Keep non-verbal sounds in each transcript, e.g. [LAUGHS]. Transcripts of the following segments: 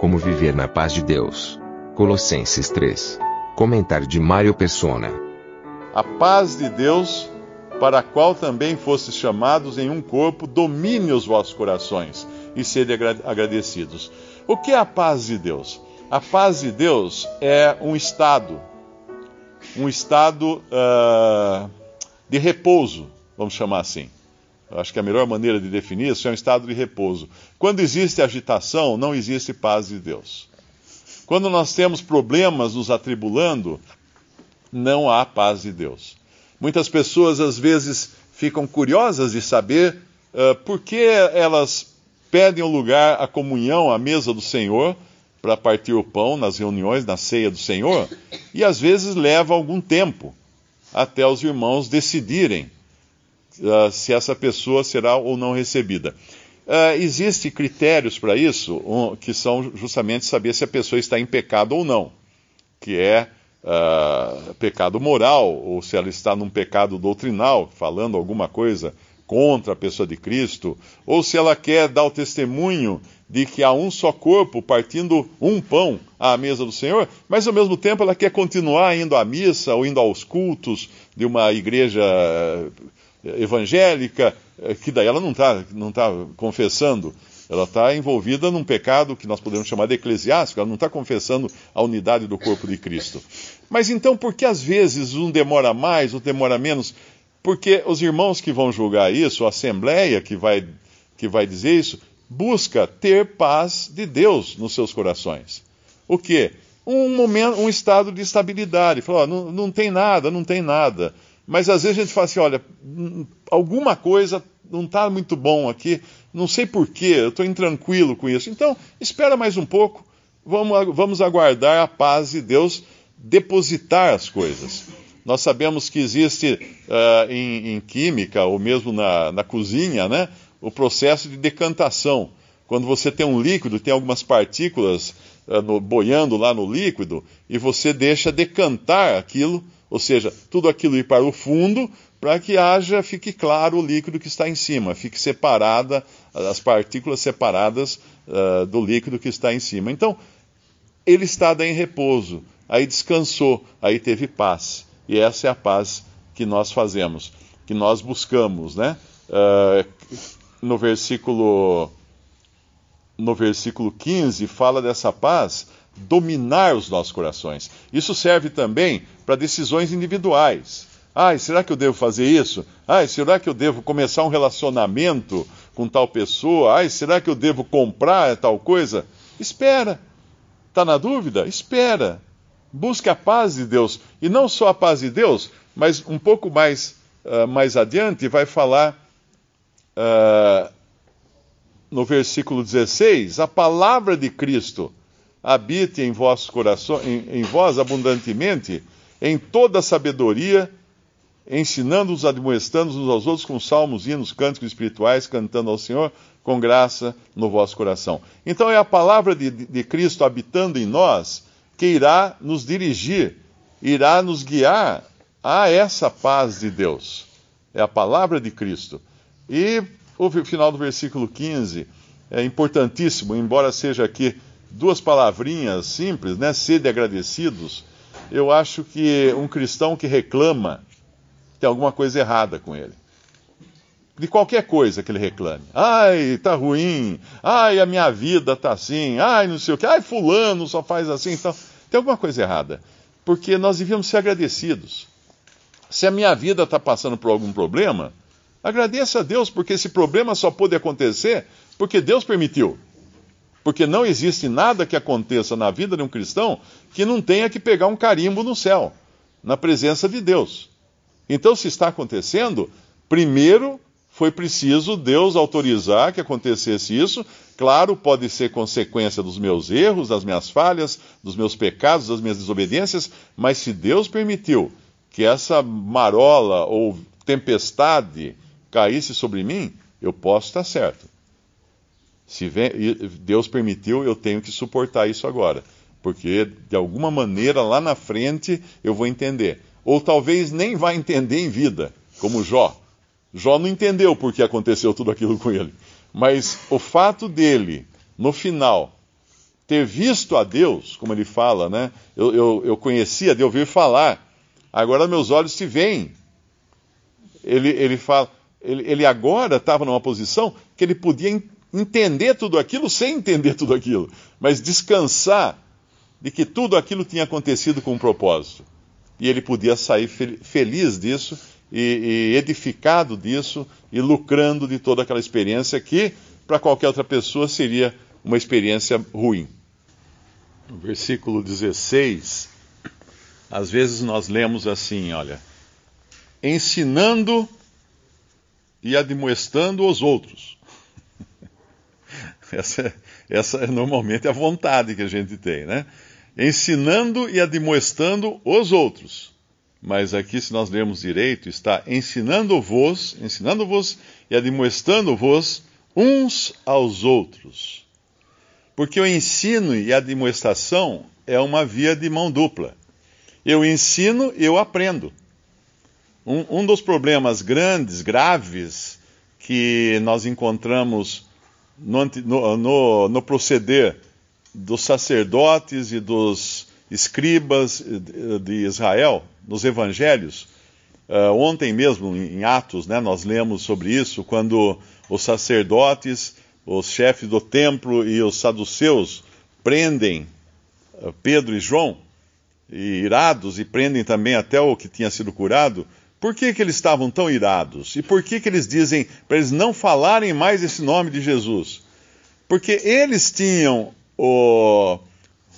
Como viver na paz de Deus. Colossenses 3. Comentário de Mário Persona. A paz de Deus, para a qual também fostes chamados em um corpo, domine os vossos corações e sede agradecidos. O que é a paz de Deus? A paz de Deus é um estado, um estado uh, de repouso, vamos chamar assim. Acho que a melhor maneira de definir isso é um estado de repouso. Quando existe agitação, não existe paz de Deus. Quando nós temos problemas nos atribulando, não há paz de Deus. Muitas pessoas às vezes ficam curiosas de saber uh, por que elas pedem o lugar, a comunhão, a mesa do Senhor, para partir o pão nas reuniões, na ceia do Senhor, e às vezes leva algum tempo até os irmãos decidirem uh, se essa pessoa será ou não recebida. Uh, Existem critérios para isso, um, que são justamente saber se a pessoa está em pecado ou não, que é uh, pecado moral, ou se ela está num pecado doutrinal, falando alguma coisa contra a pessoa de Cristo, ou se ela quer dar o testemunho de que há um só corpo partindo um pão à mesa do Senhor, mas ao mesmo tempo ela quer continuar indo à missa ou indo aos cultos de uma igreja evangélica, eh, que daí ela não está não tá confessando, ela está envolvida num pecado que nós podemos chamar de eclesiástico, ela não está confessando a unidade do corpo de Cristo. Mas então, por que às vezes um demora mais, outro demora menos? Porque os irmãos que vão julgar isso, a assembleia que vai, que vai dizer isso, busca ter paz de Deus nos seus corações. O quê? Um momento, um estado de estabilidade. Não, não tem nada, não tem nada. Mas às vezes a gente fala assim, olha, alguma coisa não está muito bom aqui, não sei porquê, eu estou intranquilo com isso. Então, espera mais um pouco, vamos, vamos aguardar a paz de Deus depositar as coisas. Nós sabemos que existe uh, em, em, química, ou mesmo na, na cozinha, né, o processo de decantação. Quando você tem um líquido, tem algumas partículas uh, no, boiando lá no líquido, e você deixa decantar aquilo, ou seja, tudo aquilo ir para o fundo, para que haja, fique claro o líquido que está em cima, fique separada, as partículas separadas uh, do líquido que está em cima. Então, ele está em repouso, aí descansou, aí teve paz. E essa é a paz que nós fazemos, que nós buscamos, né? Uh, no versículo no versículo 15 fala dessa paz dominar os nossos corações. Isso serve também para decisões individuais. Ai, será que eu devo fazer isso? Ai, será que eu devo começar um relacionamento com tal pessoa? Ai, será que eu devo comprar tal coisa? Espera. Está na dúvida? Espera. Busque a paz de Deus. E não só a paz de Deus, mas um pouco mais, uh, mais adiante vai falar uh, no versículo 16: a palavra de Cristo habite em vossos corações, em, em vós abundantemente, em toda sabedoria, ensinando-os, admoestando-os uns aos outros com salmos, hinos, cânticos espirituais, cantando ao Senhor com graça no vosso coração. Então é a palavra de, de Cristo habitando em nós que irá nos dirigir, irá nos guiar a essa paz de Deus. É a palavra de Cristo. E o final do versículo 15 é importantíssimo, embora seja aqui duas palavrinhas simples, né? Sede agradecidos. Eu acho que um cristão que reclama tem alguma coisa errada com ele. De qualquer coisa que ele reclame. Ai, tá ruim. Ai, a minha vida tá assim. Ai, não sei o que. Ai, fulano só faz assim. Então, tem alguma coisa errada. Porque nós devíamos ser agradecidos. Se a minha vida está passando por algum problema, agradeça a Deus, porque esse problema só pode acontecer porque Deus permitiu. Porque não existe nada que aconteça na vida de um cristão que não tenha que pegar um carimbo no céu, na presença de Deus. Então, se está acontecendo, primeiro foi preciso Deus autorizar que acontecesse isso. Claro, pode ser consequência dos meus erros, das minhas falhas, dos meus pecados, das minhas desobediências, mas se Deus permitiu que essa marola ou tempestade caísse sobre mim, eu posso estar certo. Se vem, Deus permitiu, eu tenho que suportar isso agora. Porque de alguma maneira lá na frente eu vou entender. Ou talvez nem vá entender em vida, como Jó. Jó não entendeu por que aconteceu tudo aquilo com ele. Mas o fato dele, no final, ter visto a Deus, como ele fala, né? Eu, eu, eu conhecia de ouvir falar, agora meus olhos se veem. Ele, ele fala, ele, ele agora estava numa posição que ele podia entender tudo aquilo sem entender tudo aquilo, mas descansar de que tudo aquilo tinha acontecido com um propósito. E ele podia sair feliz disso e, e edificado disso e lucrando de toda aquela experiência que, para qualquer outra pessoa, seria uma experiência ruim. No versículo 16, às vezes nós lemos assim: olha, ensinando e admoestando os outros. [LAUGHS] essa, essa é normalmente a vontade que a gente tem, né? Ensinando e admoestando os outros. Mas aqui, se nós lermos direito, está ensinando-vos, ensinando-vos e admoestando-vos uns aos outros. Porque o ensino e a admoestação é uma via de mão dupla. Eu ensino, eu aprendo. Um, um dos problemas grandes, graves, que nós encontramos no, no, no proceder dos sacerdotes e dos escribas de Israel, nos evangelhos. Uh, ontem mesmo, em Atos, né, nós lemos sobre isso, quando os sacerdotes, os chefes do templo e os saduceus prendem uh, Pedro e João, e irados, e prendem também até o que tinha sido curado. Por que, que eles estavam tão irados? E por que, que eles dizem para eles não falarem mais esse nome de Jesus? Porque eles tinham o.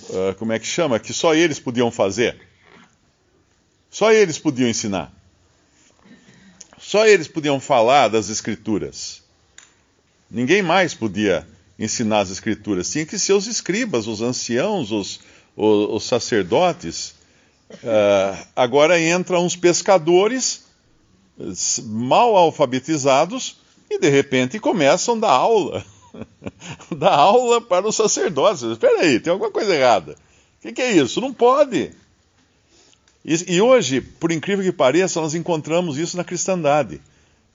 Uh, como é que chama? Que só eles podiam fazer. Só eles podiam ensinar. Só eles podiam falar das Escrituras. Ninguém mais podia ensinar as Escrituras. Tinha que ser os escribas, os anciãos, os, os, os sacerdotes. Uh, agora entram uns pescadores mal alfabetizados e de repente começam a dar aula. [LAUGHS] dar aula para os sacerdotes. Espera aí, tem alguma coisa errada. O que, que, é isso? Não pode. E, e hoje, por incrível que pareça, nós encontramos isso na cristandade.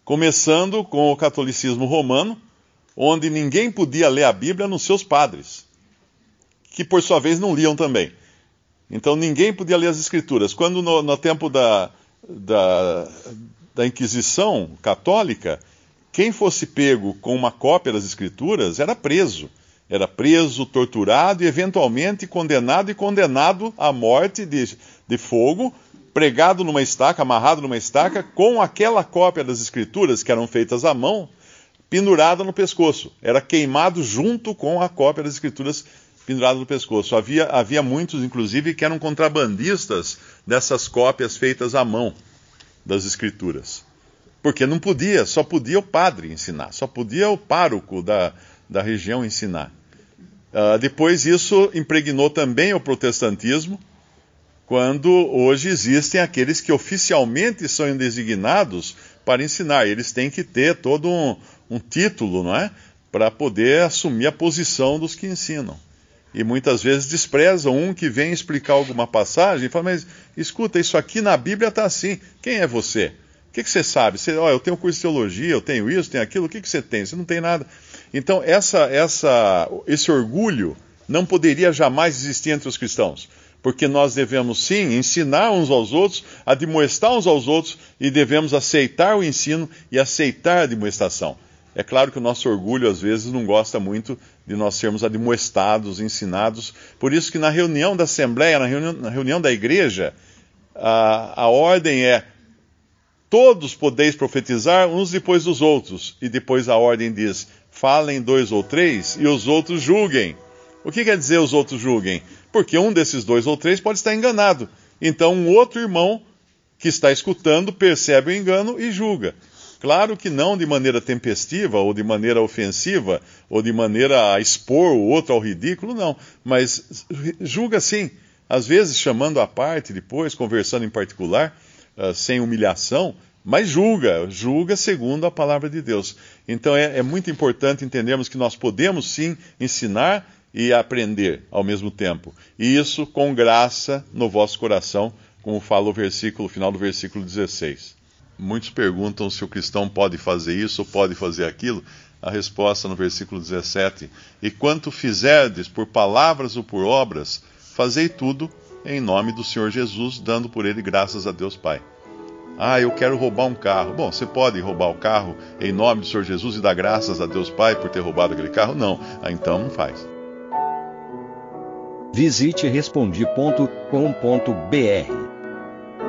Começando com o catolicismo romano, onde ninguém podia ler a Bíblia nos seus padres, que por sua vez não liam também. Então ninguém podia ler as Escrituras. Quando no, no tempo da, da, da, Inquisição católica, quem fosse pego com uma cópia das Escrituras era preso. Era preso, torturado e eventualmente condenado e condenado à morte de, de fogo, pregado numa estaca, amarrado numa estaca, com aquela cópia das Escrituras que eram feitas à mão, pendurada no pescoço. Era queimado junto com a cópia das Escrituras pendurado no pescoço. Havia, havia muitos, inclusive, que eram contrabandistas dessas cópias feitas à mão das Escrituras. Porque não podia, só podia o padre ensinar, só podia o pároco da, da região ensinar. Uh, depois isso impregnou também o protestantismo, quando hoje existem aqueles que oficialmente são designados para ensinar. Eles têm que ter todo um, um título, não é? Para poder assumir a posição dos que ensinam e muitas vezes desprezam um que vem explicar alguma passagem e fala, mas escuta, isso aqui na Bíblia está assim. Quem é você? O que, que você sabe? Você, oh, eu tenho curso de teologia, eu tenho isso, tenho aquilo, o que, que você tem? Você não tem nada. Então, essa, essa, esse orgulho não poderia jamais existir entre os cristãos. Porque nós devemos sim ensinar uns aos outros, admoestar uns aos outros e devemos aceitar o ensino e aceitar a admoestação. É claro que o nosso orgulho, às vezes, não gosta muito de nós sermos admoestados, ensinados. Por isso que na reunião da Assembleia, na reunião, na reunião da igreja, a, a ordem é todos podeis profetizar uns depois dos outros. E depois a ordem diz, falem dois ou três e os outros julguem. O que quer dizer os outros julguem? Porque um desses dois ou três pode estar enganado. Então um outro irmão que está escutando percebe o engano e julga. Claro que não de maneira tempestiva, ou de maneira ofensiva, ou de maneira a expor o outro ao ridículo, não. Mas julga sim, às vezes chamando à parte, depois conversando em particular, uh, sem humilhação, mas julga, julga segundo a palavra de Deus. Então é, é muito importante entendermos que nós podemos sim ensinar e aprender ao mesmo tempo. E isso com graça no vosso coração, como fala o versículo, final do versículo 16. Muitos perguntam se o cristão pode fazer isso ou pode fazer aquilo. A resposta no versículo 17: E quanto fizerdes por palavras ou por obras, fazei tudo em nome do Senhor Jesus, dando por ele graças a Deus Pai. Ah, eu quero roubar um carro. Bom, você pode roubar o carro em nome do Senhor Jesus e dar graças a Deus Pai por ter roubado aquele carro? Não. Ah, então não faz. Visite respondi.com.br